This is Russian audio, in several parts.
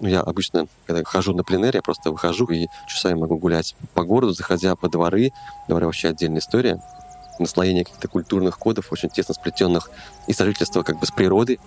Ну, я обычно, когда хожу на пленэр, я просто выхожу и часами могу гулять по городу, заходя по дворы. Дворы вообще отдельная история. Наслоение каких-то культурных кодов, очень тесно сплетенных и сожительство как бы с природой,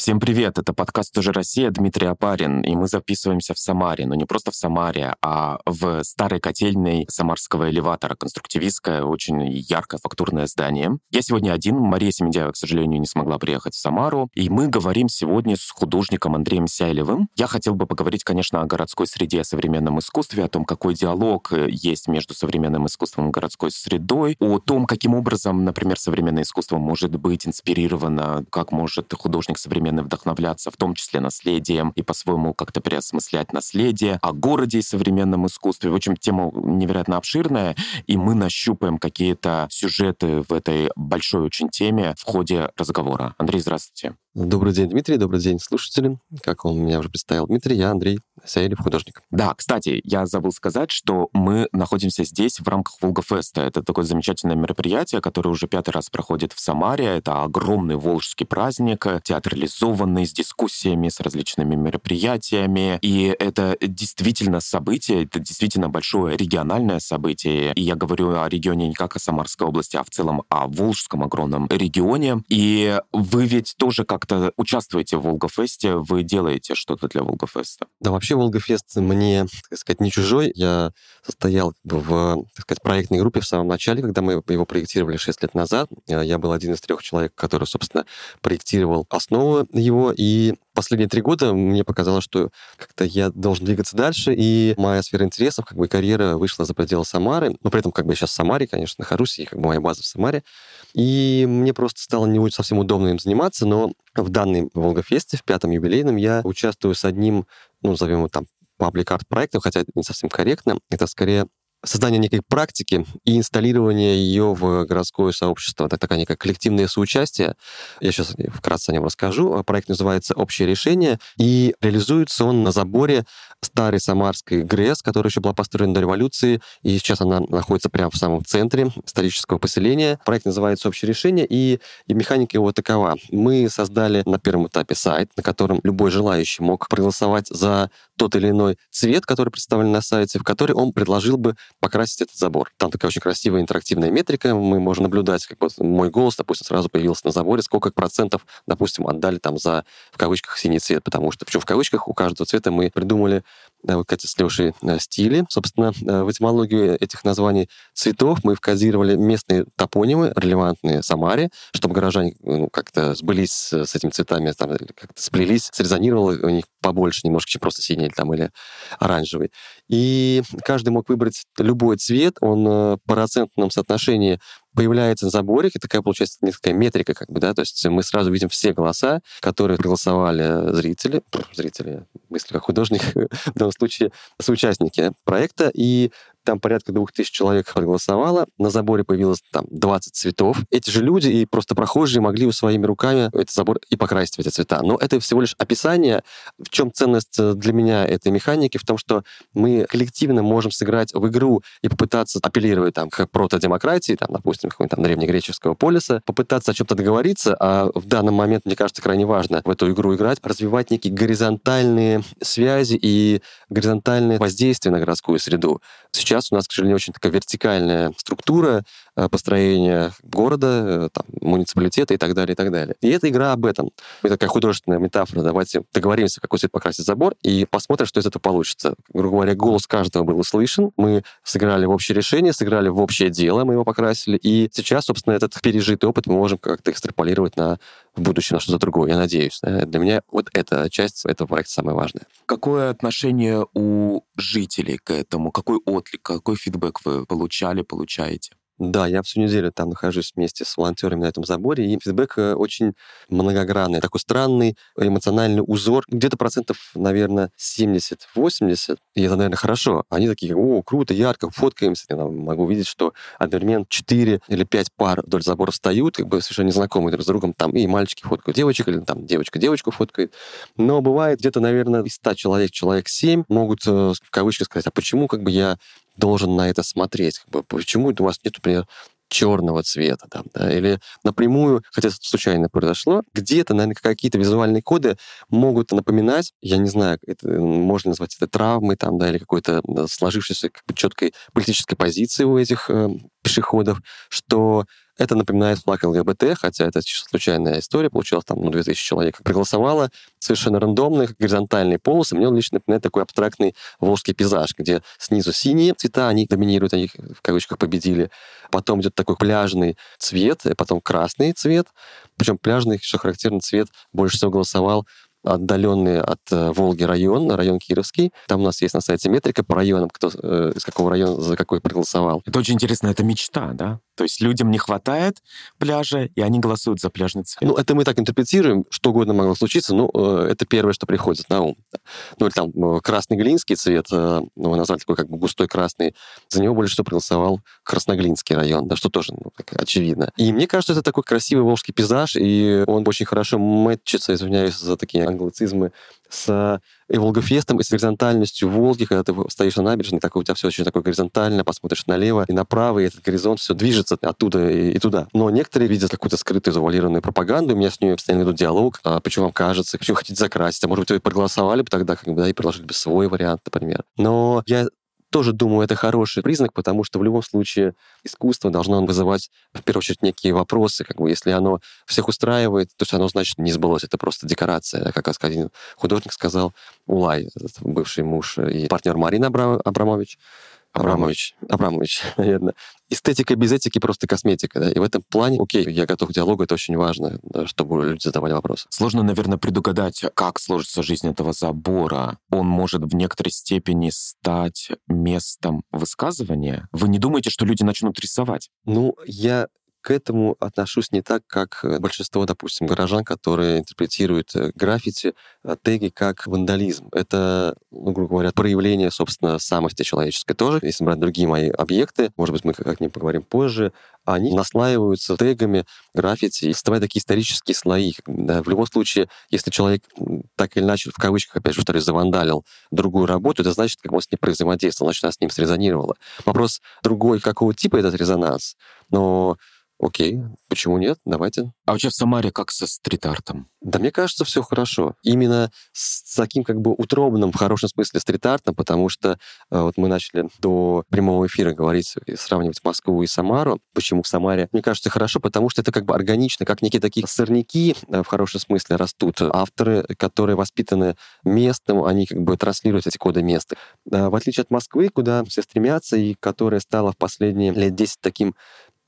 Всем привет, это подкаст «Тоже Россия», Дмитрий Апарин, и мы записываемся в Самаре, но не просто в Самаре, а в старой котельной самарского элеватора, конструктивистское, очень яркое фактурное здание. Я сегодня один, Мария Семендяева, к сожалению, не смогла приехать в Самару, и мы говорим сегодня с художником Андреем Сяйлевым. Я хотел бы поговорить, конечно, о городской среде, о современном искусстве, о том, какой диалог э, есть между современным искусством и городской средой, о том, каким образом, например, современное искусство может быть инспирировано, как может художник современный современный вдохновляться, в том числе наследием, и по-своему как-то переосмыслять наследие, о городе и современном искусстве. В общем, тема невероятно обширная, и мы нащупаем какие-то сюжеты в этой большой очень теме в ходе разговора. Андрей, здравствуйте. Добрый день, Дмитрий, добрый день, слушатели. Как он меня уже представил, Дмитрий, я Андрей Саилев, художник. Да, кстати, я забыл сказать, что мы находимся здесь в рамках Волгофеста. Это такое замечательное мероприятие, которое уже пятый раз проходит в Самаре. Это огромный волжский праздник, театрализованный, с дискуссиями, с различными мероприятиями. И это действительно событие, это действительно большое региональное событие. И я говорю о регионе не как о Самарской области, а в целом о Волжском огромном регионе. И вы ведь тоже как как-то участвуете в Волгофесте, вы делаете что-то для Волгофеста? Да, вообще Волгофест мне, так сказать, не чужой. Я состоял в, так сказать, проектной группе в самом начале, когда мы его проектировали 6 лет назад. Я был один из трех человек, который, собственно, проектировал основу его, и последние три года мне показалось, что как-то я должен двигаться дальше, и моя сфера интересов, как бы карьера вышла за пределы Самары, но при этом как бы я сейчас в Самаре, конечно, нахожусь, и как бы моя база в Самаре, и мне просто стало не очень совсем удобно им заниматься, но в данной Волгофесте, в пятом юбилейном, я участвую с одним, ну, назовем его там, паблик-арт проектом, хотя это не совсем корректно, это скорее создание некой практики и инсталлирование ее в городское сообщество. Это такая некая коллективное соучастие. Я сейчас вкратце о нем расскажу. Проект называется «Общее решение», и реализуется он на заборе старой самарской ГРЭС, которая еще была построена до революции, и сейчас она находится прямо в самом центре исторического поселения. Проект называется «Общее решение», и, и механика его такова. Мы создали на первом этапе сайт, на котором любой желающий мог проголосовать за тот или иной цвет, который представлен на сайте, в который он предложил бы покрасить этот забор. Там такая очень красивая интерактивная метрика. Мы можем наблюдать, как вот мой голос, допустим, сразу появился на заборе, сколько процентов, допустим, отдали там за, в кавычках, синий цвет. Потому что, причем в кавычках, у каждого цвета мы придумали да, вот, кстати, с Лешей э, стили. Собственно, э, в этимологию этих названий цветов мы вкодировали местные топонимы, релевантные Самаре, чтобы горожане ну, как-то сбылись с этими цветами, там, как-то сплелись, срезонировало у них побольше немножко, чем просто синий там, или оранжевый. И каждый мог выбрать любой цвет, он э, по процентном соотношении появляется на заборе, такая получается несколько метрика, как бы, да, то есть мы сразу видим все голоса, которые проголосовали зрители, зрители, мысли как художник, в данном случае соучастники проекта, и там порядка двух тысяч человек проголосовало, на заборе появилось там 20 цветов. Эти же люди и просто прохожие могли своими руками этот забор и покрасить в эти цвета. Но это всего лишь описание. В чем ценность э, для меня этой механики? В том, что мы коллективно можем сыграть в игру и попытаться апеллировать там к протодемократии, там, допустим, какого-нибудь там древнегреческого полиса, попытаться о чем-то договориться, а в данный момент, мне кажется, крайне важно в эту игру играть, развивать некие горизонтальные связи и горизонтальное воздействие на городскую среду. Сейчас сейчас у нас, к сожалению, очень такая вертикальная структура построения города, э, там, муниципалитета и так далее, и так далее. И эта игра об этом. Это такая художественная метафора. Давайте договоримся, какой цвет покрасить забор, и посмотрим, что из этого получится. Грубо говоря, голос каждого был услышан, мы сыграли в общее решение, сыграли в общее дело, мы его покрасили, и сейчас, собственно, этот пережитый опыт мы можем как-то экстраполировать на в будущем на что-то другое, я надеюсь. Для меня вот эта часть этого проекта самая важная. Какое отношение у жителей к этому? Какой отклик, какой фидбэк вы получали, получаете? Да, я всю неделю там нахожусь вместе с волонтерами на этом заборе, и фидбэк э, очень многогранный, такой странный эмоциональный узор. Где-то процентов, наверное, 70-80, и это, наверное, хорошо. Они такие, о, круто, ярко, фоткаемся. Я могу видеть, что одновременно 4 или 5 пар вдоль забора встают, как бы совершенно незнакомые друг с другом, там и мальчики фоткают девочек, или там девочка девочку фоткает. Но бывает где-то, наверное, из 100 человек, человек 7 могут э, в кавычках сказать, а почему как бы я должен на это смотреть? Как бы, почему у вас нет, например, черного цвета, там, да, или напрямую, хотя это случайно произошло, где-то, наверное, какие-то визуальные коды могут напоминать, я не знаю, это, можно назвать это травмой, там, да, или какой-то сложившейся как бы, четкой политической позиции у этих э, пешеходов, что это напоминает флаг ЛГБТ, хотя это случайная история. Получилось там ну, 2000 человек проголосовало. Совершенно рандомных, горизонтальные полосы. Мне он лично напоминает такой абстрактный волжский пейзаж, где снизу синие цвета, они доминируют, они в кавычках победили. Потом идет такой пляжный цвет, потом красный цвет. Причем пляжный, что характерно, цвет больше всего голосовал отдаленный от э, Волги район, район Кировский. Там у нас есть на сайте метрика по районам, кто э, из какого района за какой проголосовал. Это очень интересно, это мечта, да? То есть людям не хватает пляжа, и они голосуют за пляжный цвет. Ну, это мы так интерпретируем, что угодно могло случиться, но э, это первое, что приходит на ум. Ну, или там э, красный глинский цвет, э, ну, назвали такой как бы густой красный, за него больше всего проголосовал Красноглинский район, да, что тоже ну, так, очевидно. И мне кажется, это такой красивый волжский пейзаж, и он очень хорошо мэтчится, извиняюсь за такие англицизмы, с и Волгофестом, и с горизонтальностью Волги, когда ты стоишь на набережной, так у тебя все очень такое горизонтально, посмотришь налево и направо, и этот горизонт все движется оттуда и, и туда. Но некоторые видят какую-то скрытую, завуалированную пропаганду, у меня с ней постоянно идут диалог, а почему вам кажется, почему хотите закрасить, а может быть, вы проголосовали бы тогда, как бы, да, и предложили бы свой вариант, например. Но я тоже думаю, это хороший признак, потому что в любом случае искусство должно вызывать, в первую очередь, некие вопросы. Как бы, если оно всех устраивает, то есть оно, значит, не сбылось. Это просто декорация. Как один художник сказал, Улай, бывший муж и партнер Марина Абрамович, Абрамович. Абрамович, наверное. Эстетика без этики просто косметика. Да? И в этом плане, окей, я готов к диалогу, это очень важно, да, чтобы люди задавали вопросы. Сложно, наверное, предугадать, как сложится жизнь этого забора. Он может в некоторой степени стать местом высказывания. Вы не думаете, что люди начнут рисовать? Ну, я к этому отношусь не так, как э, большинство, допустим, горожан, которые интерпретируют э, граффити, э, теги как вандализм. Это, ну, грубо говоря, проявление, собственно, самости человеческой тоже. Если брать другие мои объекты, может быть, мы как-нибудь поговорим позже, они наслаиваются тегами граффити и создавая такие исторические слои. Да, в любом случае, если человек так или иначе, в кавычках, опять же, повторюсь, завандалил другую работу, это значит, как он с ней взаимодействовал, значит, она с ним срезонировала. Вопрос другой, какого типа этот резонанс, но Окей, почему нет? Давайте. А вообще в Самаре как со стрит-артом? Да мне кажется, все хорошо. Именно с таким как бы утробным, в хорошем смысле, стрит-артом, потому что э, вот мы начали до прямого эфира говорить сравнивать Москву и Самару. Почему в Самаре? Мне кажется, хорошо, потому что это как бы органично, как некие такие сорняки э, в хорошем смысле растут. Авторы, которые воспитаны местным, они как бы транслируют эти коды места. Э, в отличие от Москвы, куда все стремятся, и которая стала в последние лет 10 таким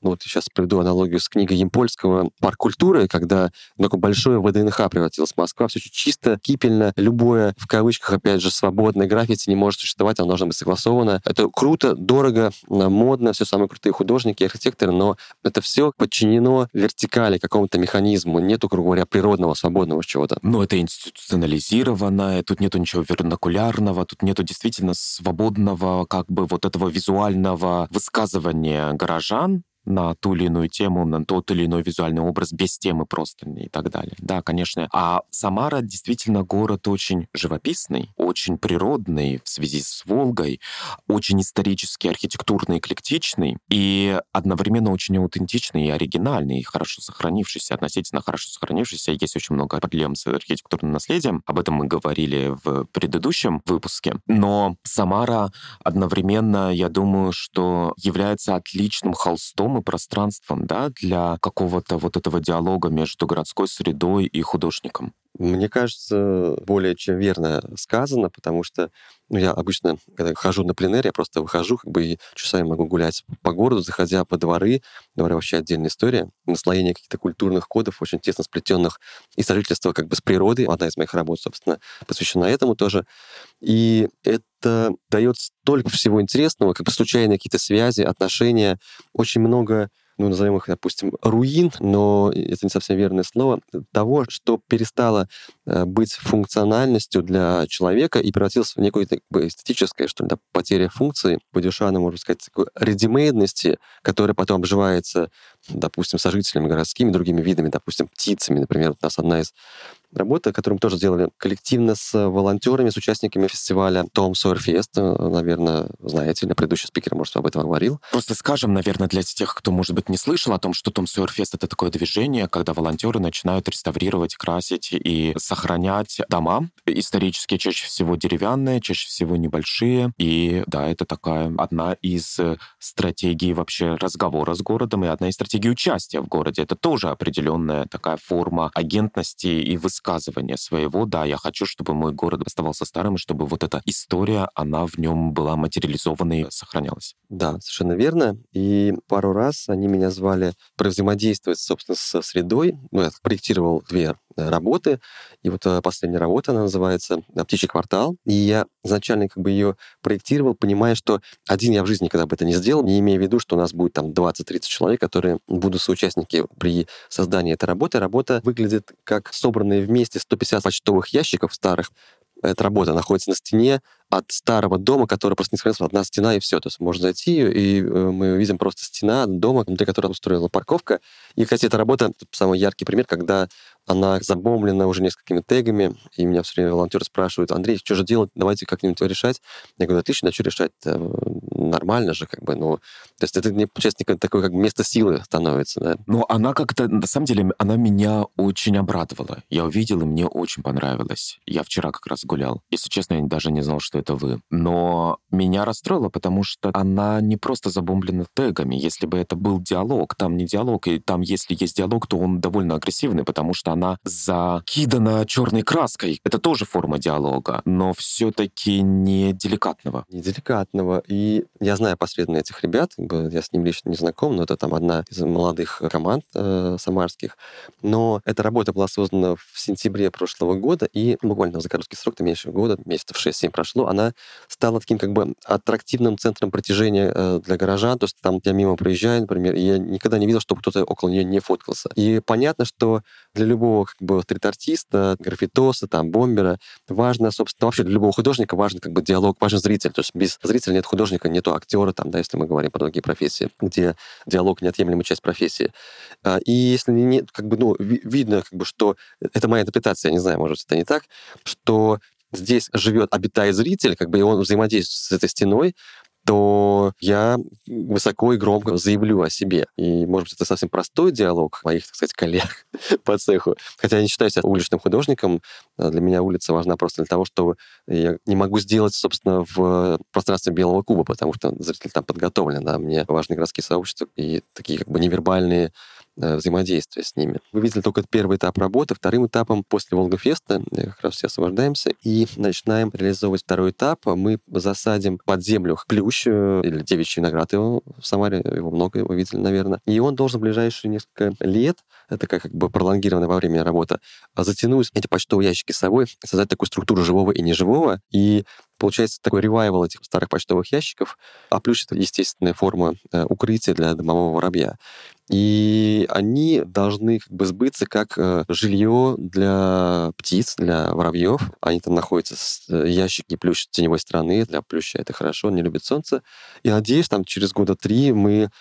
ну вот сейчас приведу аналогию с книгой Емпольского «Парк культуры», когда такое большое ВДНХ превратилась Москва, все очень чисто, кипельно, любое, в кавычках, опять же, свободное граффити не может существовать, оно должно быть согласовано. Это круто, дорого, модно, все самые крутые художники, архитекторы, но это все подчинено вертикали, какому-то механизму, нету, грубо говоря, природного, свободного чего-то. Ну, это институционализировано, тут нету ничего вернокулярного, тут нету действительно свободного, как бы вот этого визуального высказывания горожан, на ту или иную тему, на тот или иной визуальный образ без темы просто и так далее. Да, конечно. А Самара действительно город очень живописный, очень природный в связи с Волгой, очень исторически, архитектурно эклектичный и одновременно очень аутентичный и оригинальный, и хорошо сохранившийся, относительно хорошо сохранившийся. Есть очень много проблем с архитектурным наследием. Об этом мы говорили в предыдущем выпуске. Но Самара одновременно, я думаю, что является отличным холстом и пространством да, для какого-то вот этого диалога между городской средой и художником? Мне кажется, более чем верно сказано, потому что ну, я обычно, когда хожу на пленэр, я просто выхожу, как бы и часами могу гулять по городу, заходя по дворы. Дворы вообще отдельная история. Наслоение каких-то культурных кодов, очень тесно сплетенных и сожительство как бы с природой. Одна из моих работ, собственно, посвящена этому тоже. И это дает столько всего интересного, как бы случайные какие-то связи, отношения, очень много ну, назовем их, допустим, руин, но это не совсем верное слово, того, что перестало э, быть функциональностью для человека и превратилось в некую как бы, эстетическое, что ли, да, потеря функции, по Дюшану, можно сказать, такой редимейдности, которая потом обживается, допустим, сожителями городскими, другими видами, допустим, птицами, например, у нас одна из работа, которую мы тоже сделали коллективно с волонтерами, с участниками фестиваля Том Сойер Фест. Наверное, знаете, или предыдущий спикер, может, об этом говорил. Просто скажем, наверное, для тех, кто, может быть, не слышал о том, что Том Сойер Фест — это такое движение, когда волонтеры начинают реставрировать, красить и сохранять дома. Исторически чаще всего деревянные, чаще всего небольшие. И да, это такая одна из стратегий вообще разговора с городом и одна из стратегий участия в городе. Это тоже определенная такая форма агентности и высказывания своего. Да, я хочу, чтобы мой город оставался старым, и чтобы вот эта история, она в нем была материализована и сохранялась. Да, совершенно верно. И пару раз они меня звали взаимодействовать, собственно, со средой. Ну, я проектировал две работы. И вот э, последняя работа, она называется «Птичий квартал». И я изначально как бы ее проектировал, понимая, что один я в жизни никогда бы это не сделал, не имея в виду, что у нас будет там 20-30 человек, которые будут соучастники при создании этой работы. Работа выглядит как собранные вместе 150 почтовых ящиков старых, эта работа находится на стене от старого дома, который просто не сохранился, одна стена и все. То есть можно зайти, и э, мы видим просто стена дома, внутри которой устроена парковка. И, кстати, эта работа, самый яркий пример, когда она забомблена уже несколькими тегами, и меня все время волонтеры спрашивают, Андрей, что же делать, давайте как-нибудь его решать. Я говорю, отлично, что решать нормально же, как бы, ну, то есть это, не, получается, такое как место силы становится, да. Ну, она как-то, на самом деле, она меня очень обрадовала. Я увидел, и мне очень понравилось. Я вчера как раз гулял. Если честно, я даже не знал, что это вы. Но меня расстроило, потому что она не просто забомблена тегами. Если бы это был диалог, там не диалог, и там, если есть диалог, то он довольно агрессивный, потому что она закидана черной краской. Это тоже форма диалога, но все-таки не деликатного. Не деликатного. И я знаю посредственно этих ребят, я с ним лично не знаком, но это там одна из молодых команд э, самарских. Но эта работа была создана в сентябре прошлого года, и буквально за короткий срок, то меньше года, месяцев 6-7 прошло, она стала таким как бы аттрактивным центром притяжения э, для горожан. То есть там я мимо проезжаю, например, и я никогда не видел, чтобы кто-то около нее не фоткался. И понятно, что для любого как бы стрит-артиста, граффитоса, там, бомбера, важно, собственно, вообще для любого художника важен как бы диалог, важен зритель. То есть без зрителя нет художника, нету актера, там, да, если мы говорим про другие профессии, где диалог неотъемлемая часть профессии. А, и если не, как бы, ну, видно, как бы, что это моя интерпретация, я не знаю, может, это не так, что здесь живет, обитает зритель, как бы и он взаимодействует с этой стеной, то я высоко и громко заявлю о себе. И, может быть, это совсем простой диалог моих, так сказать, коллег по цеху. Хотя я не считаю себя уличным художником. А для меня улица важна просто для того, что я не могу сделать, собственно, в пространстве Белого куба, потому что зритель там подготовлен. Да? Мне важны городские сообщества и такие как бы невербальные взаимодействия с ними. Вы видели только первый этап работы. Вторым этапом после Волгофеста э, как раз все освобождаемся и начинаем реализовывать второй этап. Мы засадим под землю плющ э, или девичий виноград его в Самаре, его много, вы видели, наверное. И он должен в ближайшие несколько лет, это как бы пролонгированная во времени работа, затянуть эти почтовые ящики с собой, создать такую структуру живого и неживого, и получается такой ревайвал этих старых почтовых ящиков, а плюс это естественная форма укрытия для домового воробья. И они должны как бы сбыться как э, жилье для птиц, для воробьев. Они там находятся, с, э, ящики плющ теневой стороны, для плюща это хорошо, он не любит солнце. И надеюсь, там через года три мы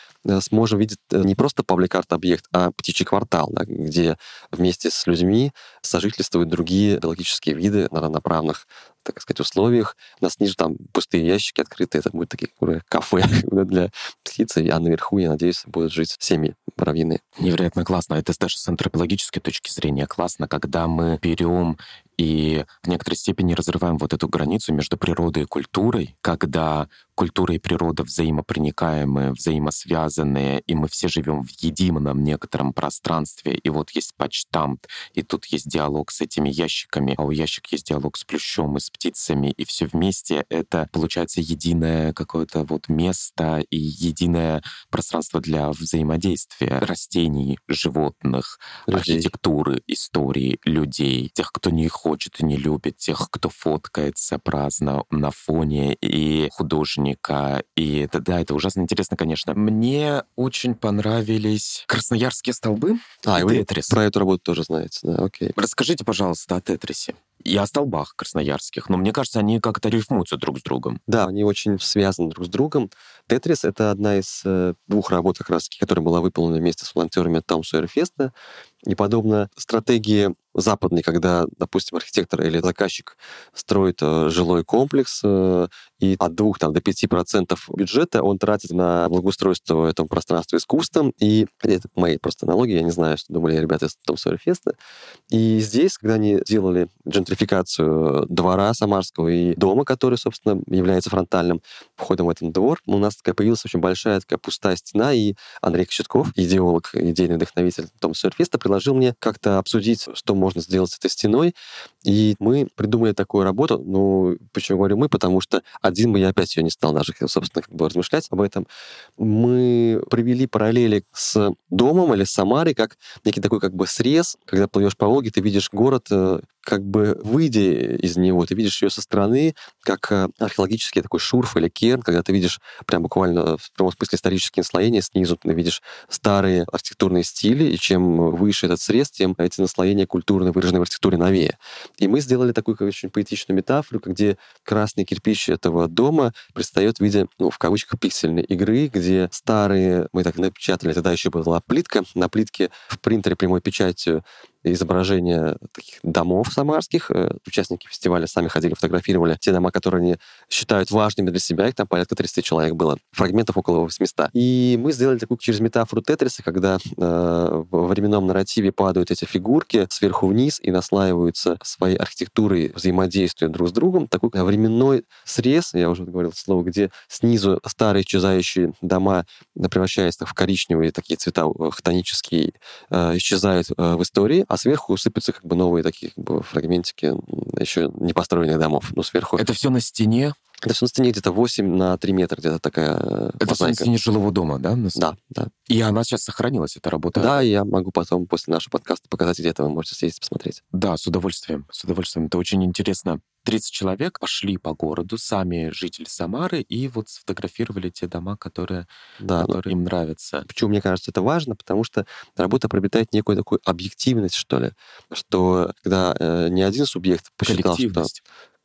сможем видеть не просто паблик-арт-объект, а птичий квартал, да, где вместе с людьми сожительствуют другие биологические виды на равноправных так сказать, условиях. У нас ниже там пустые ящики открыты, это будет такие кафе для птиц, а наверху, я надеюсь, будут жить семьи муравьиные. Невероятно классно. Это даже с антропологической точки зрения классно, когда мы берем и в некоторой степени разрываем вот эту границу между природой и культурой, когда культура и природа взаимопроникаемые, взаимосвязанные, и мы все живем в едином некотором пространстве. И вот есть почтамт, и тут есть диалог с этими ящиками, а у ящик есть диалог с плющом и с птицами, и все вместе это получается единое какое-то вот место и единое пространство для взаимодействия растений, животных, людей. архитектуры, истории, людей, тех, кто не хочет и не любит, тех, кто фоткается праздно на фоне и художника. И это, да, это ужасно интересно, конечно. Мне очень понравились красноярские столбы а, и Тетрис. Про эту работу тоже знаете, да, окей. Расскажите, пожалуйста, о Тетрисе. И о столбах красноярских. Но мне кажется, они как-то рифмуются друг с другом. Да, они очень связаны друг с другом. «Тетрис» — это одна из э, двух работ, как раз которая была выполнена вместе с волонтерами от Таун Феста. И подобно стратегии западной, когда, допустим, архитектор или заказчик строит э, жилой комплекс, э, и от 2 там, до 5% бюджета он тратит на благоустройство этого пространства искусством. И это мои просто аналогии, я не знаю, что думали ребята из Том Сойер Феста. И здесь, когда они делали джентрификацию двора Самарского и дома, который, собственно, является фронтальным входом в этот двор, у нас такая появилась очень большая такая пустая стена, и Андрей Кочетков, идеолог, идейный вдохновитель Том Сойер Феста, предложил мне как-то обсудить, что можно сделать с этой стеной. И мы придумали такую работу. Ну, почему говорю мы? Потому что один бы я опять ее не стал даже, собственно, как бы размышлять об этом. Мы провели параллели с домом или с Самарой, как некий такой как бы срез. Когда плывешь по Волге, ты видишь город э, как бы выйдя из него, ты видишь ее со стороны, как э, археологический такой шурф или керн, когда ты видишь прям буквально в прямом смысле исторические наслоения снизу, ты видишь старые архитектурные стили, и чем выше этот срез, тем эти наслоения культурно выражены в архитектуре новее. И мы сделали такую как, очень поэтичную метафору, где красный кирпич этого дома предстает в виде, ну, в кавычках, пиксельной игры, где старые, мы так напечатали, тогда еще была плитка, на плитке в принтере прямой печатью изображения таких домов самарских. Э, участники фестиваля сами ходили, фотографировали те дома, которые они считают важными для себя. Их там порядка 30 человек было. Фрагментов около 800. И мы сделали такую через метафору Тетриса, когда э, в временном нарративе падают эти фигурки сверху вниз и наслаиваются своей архитектурой взаимодействия друг с другом. Такой временной срез, я уже говорил слово, где снизу старые исчезающие дома, превращаясь в коричневые такие цвета э, хтонические, э, исчезают э, в истории, а сверху сыпятся как бы новые такие как бы, фрагментики еще не построенных домов. Ну, сверху... Это все на стене? Это все на стене где-то 8 на 3 метра, где-то такая э, Это все на стене жилого дома, да? Да, да. И она сейчас сохранилась, эта работа? Да, я могу потом после нашего подкаста показать, где-то вы можете съездить посмотреть. Да, с удовольствием, с удовольствием. Это очень интересно. 30 человек пошли по городу, сами жители Самары, и вот сфотографировали те дома, которые, да, ну, которые им нравятся. Почему мне кажется это важно? Потому что работа приобретает некую такую объективность, что ли, что когда э, не один субъект посчитал, что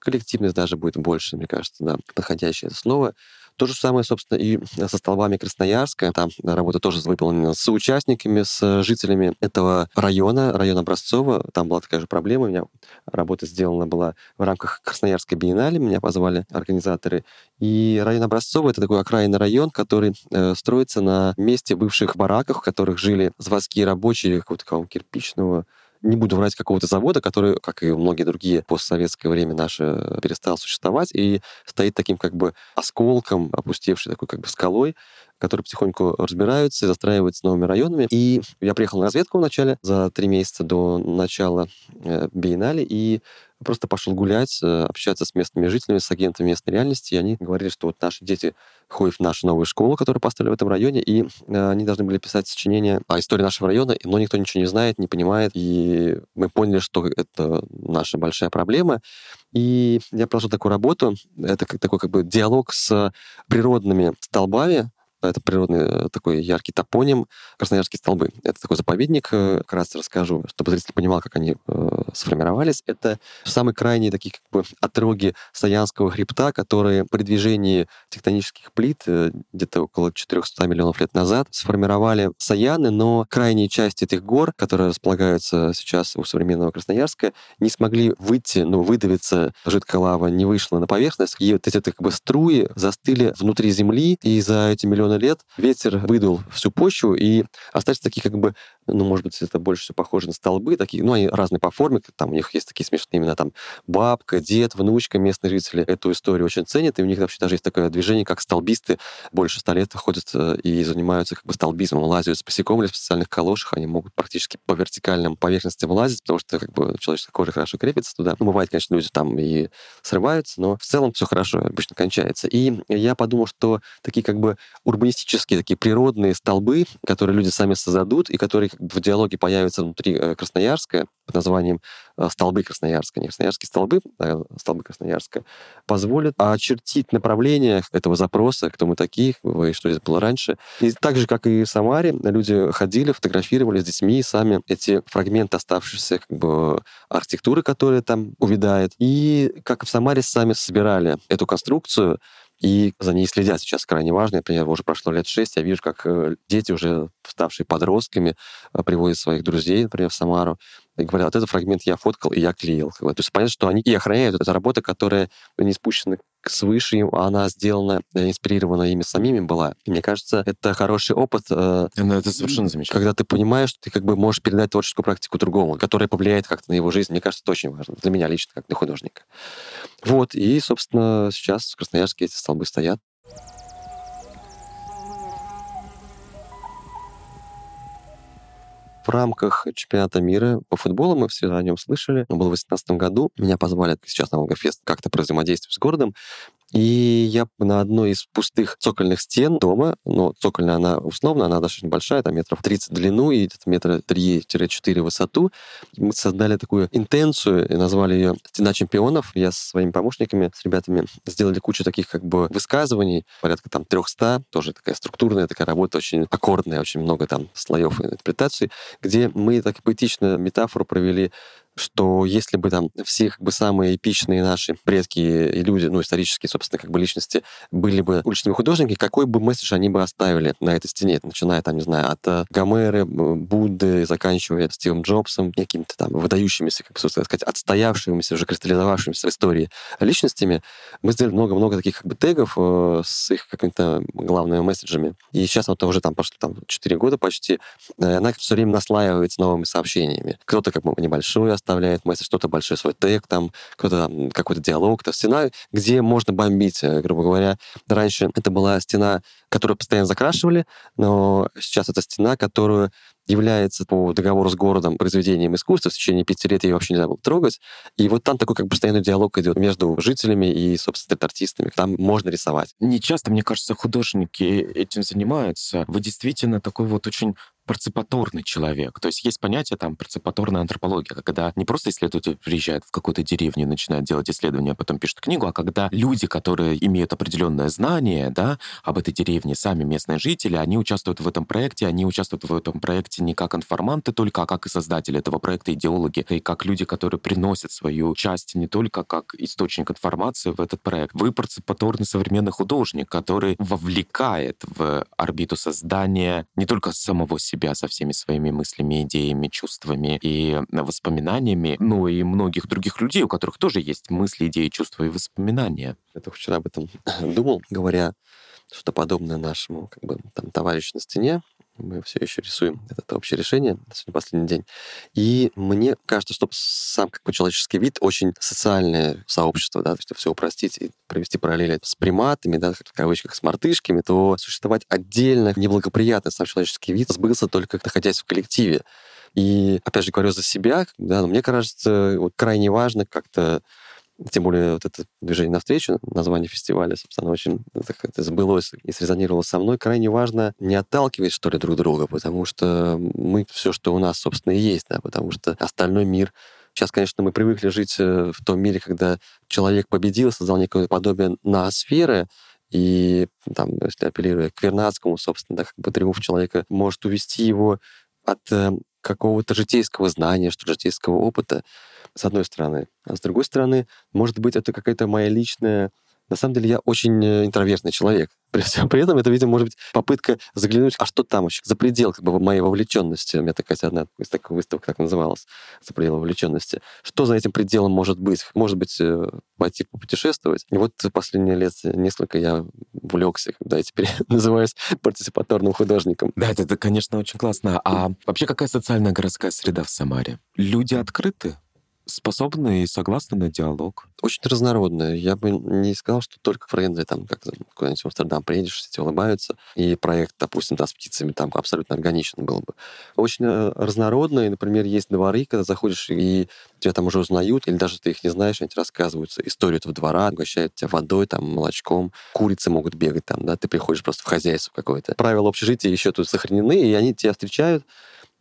коллективность даже будет больше, мне кажется, да, подходящее слово. То же самое, собственно, и со столбами Красноярска. Там работа тоже выполнена с участниками, с жителями этого района, района Образцова. Там была такая же проблема. У меня работа сделана была в рамках Красноярской биеннале. Меня позвали организаторы. И район Образцова — это такой окраинный район, который э, строится на месте бывших бараков, в которых жили заводские рабочие какого-то кирпичного не буду врать, какого-то завода, который, как и многие другие постсоветское время наше, перестал существовать и стоит таким как бы осколком, опустевшей такой как бы скалой, которые потихоньку разбираются и застраиваются новыми районами. И я приехал на разведку вначале, за три месяца до начала э, биеннале, и просто пошел гулять, э, общаться с местными жителями, с агентами местной реальности, и они говорили, что вот наши дети ходят в нашу новую школу, которую поставили в этом районе, и э, они должны были писать сочинение о истории нашего района, но никто ничего не знает, не понимает, и мы поняли, что это наша большая проблема, и я провел такую работу, это как такой как бы диалог с природными столбами, это природный э, такой яркий топоним Красноярские столбы. Это такой заповедник, раз расскажу, чтобы зритель понимал, как они сформировались. Это самые крайние такие как бы отроги Саянского хребта, которые при движении тектонических плит э, где-то около 400 миллионов лет назад сформировали Саяны, но крайние части этих гор, которые располагаются сейчас у современного Красноярска, не смогли выйти, ну, выдавиться, жидкая лава не вышла на поверхность, и вот эти как бы струи застыли внутри земли, и за эти миллионы лет ветер выдул всю почву, и остались такие как бы, ну, может быть, это больше всего похоже на столбы, такие, ну, они разные по форме, там у них есть такие смешные имена, там, бабка, дед, внучка, местные жители эту историю очень ценят, и у них вообще даже есть такое движение, как столбисты, больше ста лет ходят э, и занимаются как бы столбизмом, лазят с босиком или в специальных калошах, они могут практически по вертикальным поверхностям лазить, потому что как бы человеческая кожа хорошо крепится туда. Ну, бывает, конечно, люди там и срываются, но в целом все хорошо обычно кончается. И я подумал, что такие как бы урбанистические такие природные столбы, которые люди сами создадут, и которые как бы, в диалоге появятся внутри э, Красноярска под названием э, «Столбы Красноярска». Не Красноярские столбы, а «Столбы Красноярска», позволят очертить направление этого запроса, кто мы такие, и что здесь было раньше. И так же, как и в Самаре, люди ходили, фотографировали с детьми сами эти фрагменты оставшиеся как бы, архитектуры, которая там увядает. И, как и в Самаре, сами собирали эту конструкцию, и за ней следят сейчас крайне важно. Например, уже прошло лет шесть, я вижу, как э, дети, уже ставшие подростками, э, приводят своих друзей, например, в Самару, и говорят, вот этот фрагмент я фоткал, и я клеил. То есть понятно, что они и охраняют. эту работу, которая не спущена свыше, она сделана, э, инспирирована ими самими была. И мне кажется, это хороший опыт. Ну, это совершенно замечательно. Когда ты понимаешь, что ты как бы можешь передать творческую практику другому, которая повлияет как-то на его жизнь. Мне кажется, это очень важно. Для меня лично, как для художника. Вот. И, собственно, сейчас в Красноярске эти столбы стоят. В рамках чемпионата мира по футболу, мы все о нем слышали, он был в 2018 году, меня позвали сейчас на Волгофест как-то взаимодействовать с городом, и я на одной из пустых цокольных стен дома, ну, цокольная она условно, она достаточно большая, там метров 30 в длину и метра 3-4 в высоту. Мы создали такую интенцию и назвали ее «Стена чемпионов». Я со своими помощниками, с ребятами сделали кучу таких как бы высказываний, порядка там 300, тоже такая структурная такая работа, очень аккордная, очень много там слоев интерпретаций, где мы так поэтично метафору провели что если бы там все как бы самые эпичные наши предки и люди, ну, исторические, собственно, как бы личности, были бы уличными художниками, какой бы месседж они бы оставили на этой стене, начиная там, не знаю, от э, Гомеры, Будды, заканчивая Стивом Джобсом, какими-то там выдающимися, как бы, сказать, отстоявшимися, уже кристаллизовавшимися в истории личностями, мы сделали много-много таких как бы тегов э, с их какими-то главными месседжами. И сейчас вот уже там прошло там 4 года почти, э, она все время наслаивается новыми сообщениями. Кто-то как бы небольшой оставляет мысль, что-то большой свой тег, там кто-то какой-то диалог, то стена, где можно бомбить, э, грубо говоря. Раньше это была стена, которую постоянно закрашивали, но сейчас это стена, которую является по договору с городом произведением искусства. В течение пяти лет ее вообще нельзя было трогать. И вот там такой как постоянный диалог идет между жителями и, собственно, артистами. Там можно рисовать. Не часто, мне кажется, художники этим занимаются. Вы действительно такой вот очень парципаторный человек. То есть есть понятие там парципаторная антропология, когда не просто исследователь приезжает в какую-то деревню и начинает делать исследования, а потом пишет книгу, а когда люди, которые имеют определенное знание да, об этой деревне, сами местные жители, они участвуют в этом проекте, они участвуют в этом проекте не как информанты только, а как и создатели этого проекта, идеологи, и как люди, которые приносят свою часть не только как источник информации в этот проект. Вы парципаторный современный художник, который вовлекает в орбиту создания не только самого себя, себя со всеми своими мыслями, идеями, чувствами и воспоминаниями, ну и многих других людей, у которых тоже есть мысли, идеи, чувства и воспоминания. Я только вчера об этом думал, говоря что-то подобное нашему как бы, там, товарищу на стене, мы все еще рисуем это общее решение, сегодня последний день. И мне кажется, что сам как бы человеческий вид очень социальное сообщество, да, если все упростить и провести параллели с приматами, да, в кавычках, с мартышками, то существовать отдельно неблагоприятный сам человеческий вид сбылся только находясь в коллективе. И, опять же, говорю за себя, да, но мне кажется, вот крайне важно как-то тем более вот это движение навстречу, название фестиваля, собственно, очень так, это сбылось и срезонировало со мной. Крайне важно не отталкивать, что ли, друг друга, потому что мы все, что у нас, собственно, и есть, да, потому что остальной мир Сейчас, конечно, мы привыкли жить э, в том мире, когда человек победил, создал некое подобие ноосферы, и там, если апеллируя к Вернадскому, собственно, да, как бы триумф человека может увести его от э, какого-то житейского знания, что житейского опыта, с одной стороны. А с другой стороны, может быть, это какая-то моя личная... На самом деле я очень э, интровертный человек. При всем при этом это, видимо, может быть попытка заглянуть, а что там еще, за предел как бы, моей вовлеченности. У меня такая одна из таких выставок так называлась, за предел вовлеченности. Что за этим пределом может быть? Может быть, э, пойти попутешествовать. И вот последние лет несколько я увлекся, когда я теперь называюсь партиципаторным художником. Да, это, это, конечно, очень классно. А вообще какая социальная городская среда в Самаре? Люди открыты? Способны и согласны на диалог. Очень разнородные. Я бы не сказал, что только френдли, там, как куда-нибудь в Амстердам приедешь, все улыбаются, и проект, допустим, да, с птицами там абсолютно органичен был бы. Очень э, разнородные, например, есть дворы, когда заходишь, и тебя там уже узнают, или даже ты их не знаешь, они тебе рассказывают историю этого двора, угощают тебя водой, там, молочком, курицы могут бегать там, да, ты приходишь просто в хозяйство какое-то. Правила общежития еще тут сохранены, и они тебя встречают,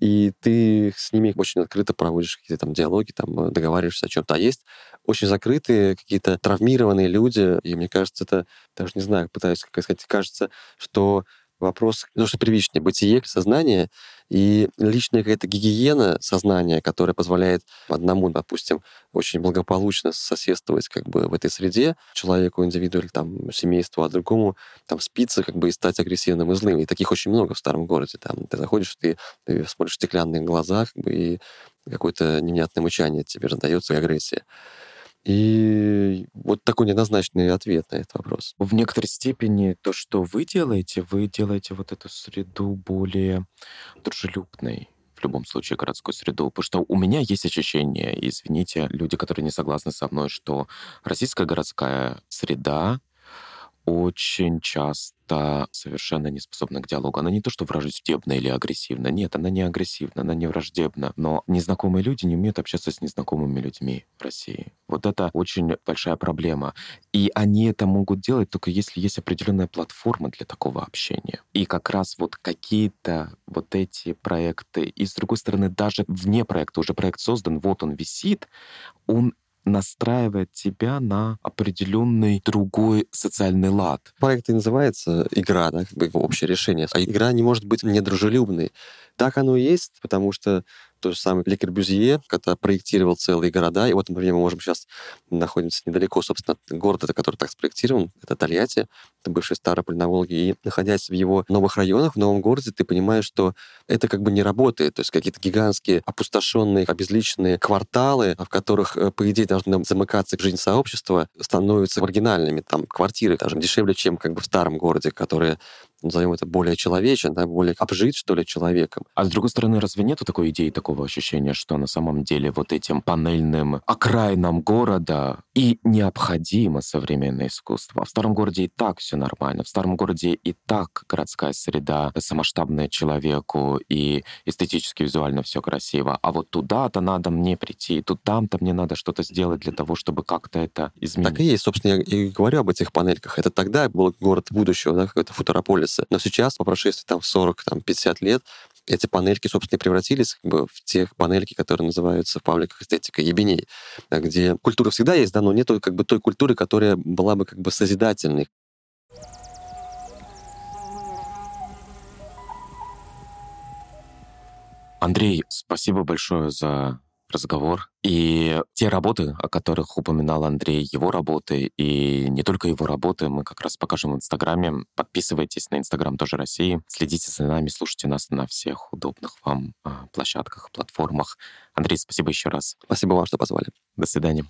и ты с ними очень открыто проводишь какие-то там диалоги, там э, договариваешься о чем-то. А есть очень закрытые, какие-то травмированные люди, и мне кажется, это, даже не знаю, пытаюсь как сказать, кажется, что вопрос, ну, что первичнее, бытие, сознание и личная какая-то гигиена сознания, которая позволяет одному, допустим, очень благополучно соседствовать как бы в этой среде человеку, индивиду или там семейству, а другому там спиться как бы и стать агрессивным и злым. И таких очень много в старом городе. Там ты заходишь, ты, ты смотришь стеклянные глаза, как бы, и какое-то невнятное мычание тебе раздается, и агрессия. И вот такой неоднозначный ответ на этот вопрос. В некоторой степени то, что вы делаете, вы делаете вот эту среду более дружелюбной в любом случае городскую среду. Потому что у меня есть ощущение, извините, люди, которые не согласны со мной, что российская городская среда очень часто совершенно не способна к диалогу. Она не то, что враждебна или агрессивна. Нет, она не агрессивна, она не враждебна. Но незнакомые люди не умеют общаться с незнакомыми людьми в России. Вот это очень большая проблема. И они это могут делать только если есть определенная платформа для такого общения. И как раз вот какие-то вот эти проекты, и с другой стороны, даже вне проекта, уже проект создан, вот он висит, он настраивает тебя на определенный другой социальный лад. Проект и называется игра, да, как бы общее решение. А игра не может быть недружелюбной. Так оно и есть, потому что то же самое Ле Корбюзье, когда проектировал целые города, и вот, например, мы можем сейчас находимся недалеко, собственно, от города, который так спроектирован, это Тольятти, это бывший Ставрополь на Волге, и находясь в его новых районах, в новом городе, ты понимаешь, что это как бы не работает, то есть какие-то гигантские, опустошенные, обезличенные кварталы, в которых, э, по идее, должны замыкаться жизнь сообщества, становятся маргинальными, там, квартиры даже дешевле, чем как бы в старом городе, которые назовем это более человечен, да, более обжит, что ли, человеком. А с другой стороны, разве нету такой идеи, такого ощущения, что на самом деле вот этим панельным окраинам города и необходимо современное искусство? В старом городе и так все нормально. В старом городе и так городская среда самоштабная человеку, и эстетически, визуально все красиво. А вот туда-то надо мне прийти, тут там-то мне надо что-то сделать для того, чтобы как-то это изменить. Так и есть. Собственно, я и говорю об этих панельках. Это тогда был город будущего, да, какой-то футурополис сервисы. Но сейчас, по прошествии там 40-50 лет, эти панельки, собственно, и превратились как бы, в тех панельки, которые называются в пабликах эстетика ебеней, где культура всегда есть, да, но нету как бы той культуры, которая была бы как бы созидательной. Андрей, спасибо большое за разговор. И те работы, о которых упоминал Андрей, его работы, и не только его работы, мы как раз покажем в Инстаграме. Подписывайтесь на Инстаграм тоже России, следите за нами, слушайте нас на всех удобных вам а, площадках, платформах. Андрей, спасибо еще раз. Спасибо вам, что позвали. До свидания.